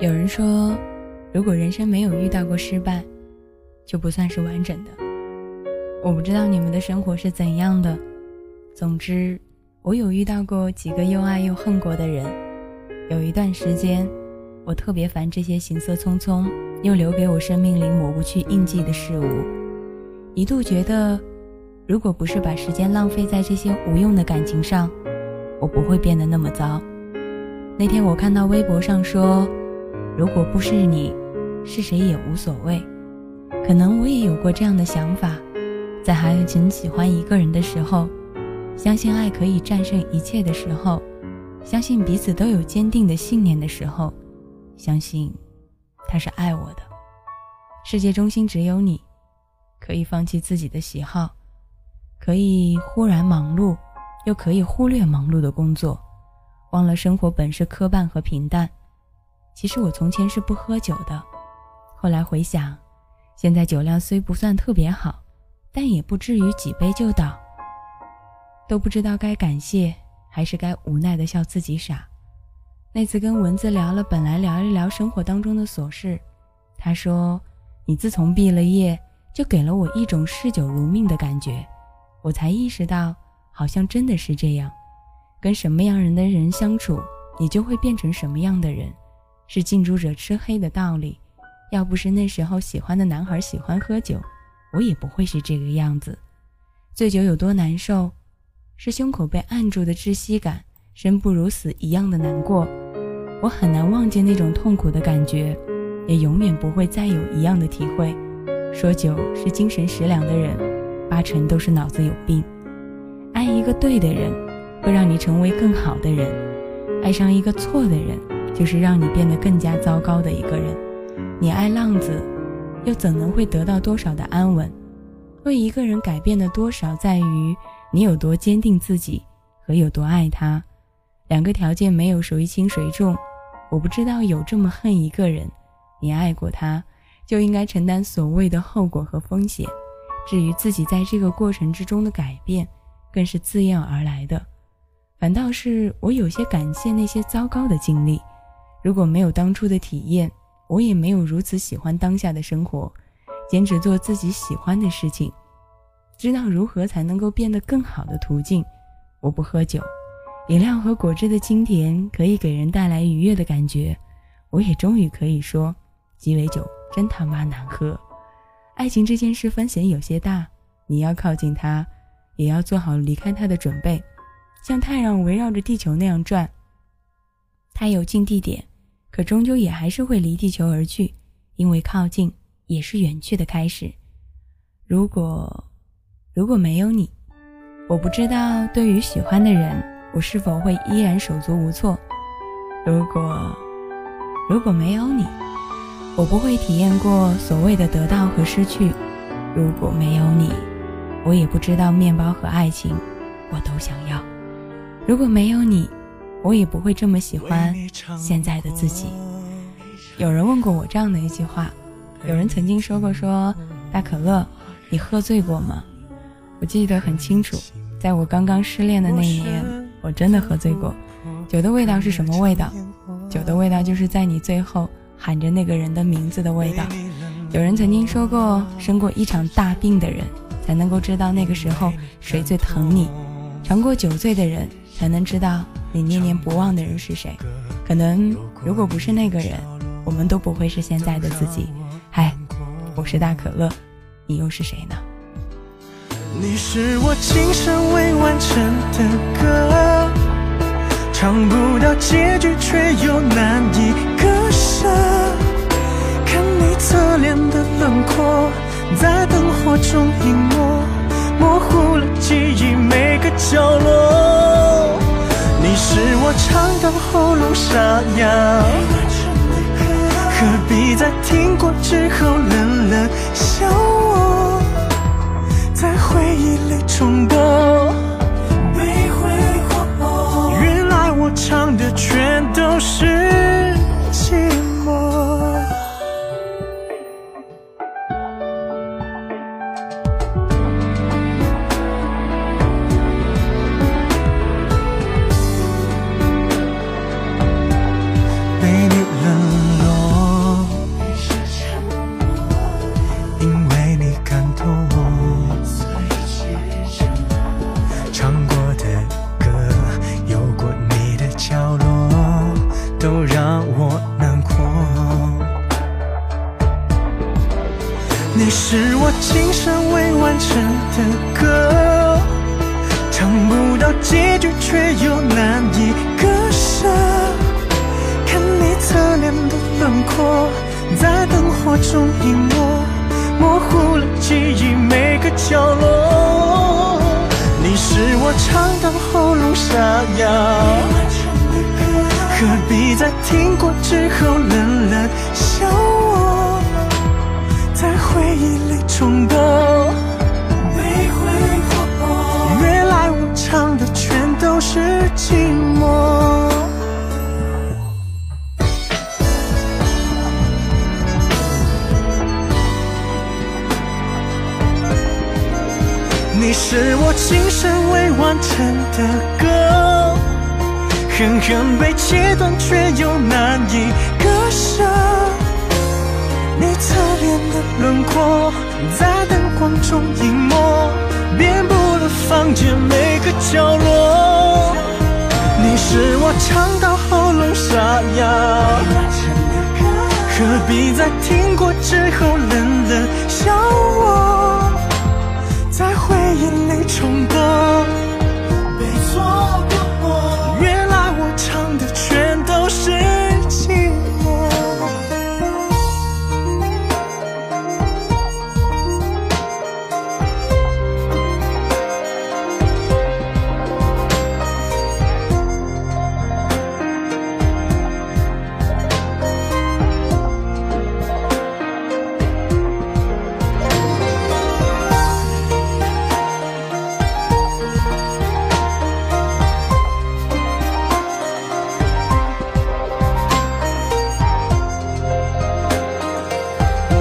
有人说，如果人生没有遇到过失败，就不算是完整的。我不知道你们的生活是怎样的，总之，我有遇到过几个又爱又恨过的人。有一段时间，我特别烦这些行色匆匆又留给我生命里抹不去印记的事物，一度觉得，如果不是把时间浪费在这些无用的感情上，我不会变得那么糟。那天我看到微博上说，如果不是你，是谁也无所谓。可能我也有过这样的想法，在还很喜欢一个人的时候，相信爱可以战胜一切的时候，相信彼此都有坚定的信念的时候，相信他是爱我的。世界中心只有你，可以放弃自己的喜好，可以忽然忙碌。又可以忽略忙碌的工作，忘了生活本是磕绊和平淡。其实我从前是不喝酒的，后来回想，现在酒量虽不算特别好，但也不至于几杯就倒。都不知道该感谢还是该无奈的笑自己傻。那次跟蚊子聊了，本来聊一聊生活当中的琐事，他说：“你自从毕了业，就给了我一种嗜酒如命的感觉。”我才意识到。好像真的是这样，跟什么样人的人相处，你就会变成什么样的人，是近朱者赤黑的道理。要不是那时候喜欢的男孩喜欢喝酒，我也不会是这个样子。醉酒有多难受，是胸口被按住的窒息感，生不如死一样的难过。我很难忘记那种痛苦的感觉，也永远不会再有一样的体会。说酒是精神食粮的人，八成都是脑子有病。爱一个对的人，会让你成为更好的人；爱上一个错的人，就是让你变得更加糟糕的一个人。你爱浪子，又怎能会得到多少的安稳？为一个人改变的多少，在于你有多坚定自己和有多爱他。两个条件没有谁轻谁重。我不知道有这么恨一个人，你爱过他，就应该承担所谓的后果和风险。至于自己在这个过程之中的改变，更是自愿而来的，反倒是我有些感谢那些糟糕的经历。如果没有当初的体验，我也没有如此喜欢当下的生活，坚持做自己喜欢的事情，知道如何才能够变得更好的途径。我不喝酒，饮料和果汁的清甜可以给人带来愉悦的感觉。我也终于可以说，鸡尾酒真他妈难喝。爱情这件事风险有些大，你要靠近他。也要做好离开它的准备，像太阳围绕着地球那样转。它有近地点，可终究也还是会离地球而去，因为靠近也是远去的开始。如果如果没有你，我不知道对于喜欢的人，我是否会依然手足无措。如果如果没有你，我不会体验过所谓的得到和失去。如果没有你。我也不知道面包和爱情，我都想要。如果没有你，我也不会这么喜欢现在的自己。有人问过我这样的一句话，有人曾经说过：“说大可乐，你喝醉过吗？”我记得很清楚，在我刚刚失恋的那一年，我真的喝醉过。酒的味道是什么味道？酒的味道就是在你最后喊着那个人的名字的味道。有人曾经说过，生过一场大病的人。才能够知道那个时候谁最疼你，尝过酒醉的人才能知道你念念不忘的人是谁。可能如果不是那个人，我们都不会是现在的自己。嗨，我是大可乐，你又是谁呢？你是我今生未完成的歌，唱不到结局却又难以割舍，看你侧脸的轮廓。在灯火中隐没，模糊了记忆每个角落。你是我唱到喉咙沙哑，何必在听过之后冷冷笑我，在回忆里重播。原来我唱的全都是我今生未完成的歌，唱不到结局却又难以割舍。看你侧脸的轮廓，在灯火中隐没，模糊了记忆每个角落。你是我唱到喉咙沙哑。何必在听过之后冷冷笑，回忆里重播？原来我唱的全都是寂寞。你是我今生未完成的歌。狠狠被切断，却又难以割舍。你侧脸的轮廓在灯光中隐没，遍布了房间每个角落。你是我唱到喉咙沙哑，何必在听过之后冷冷笑我，在回忆里重？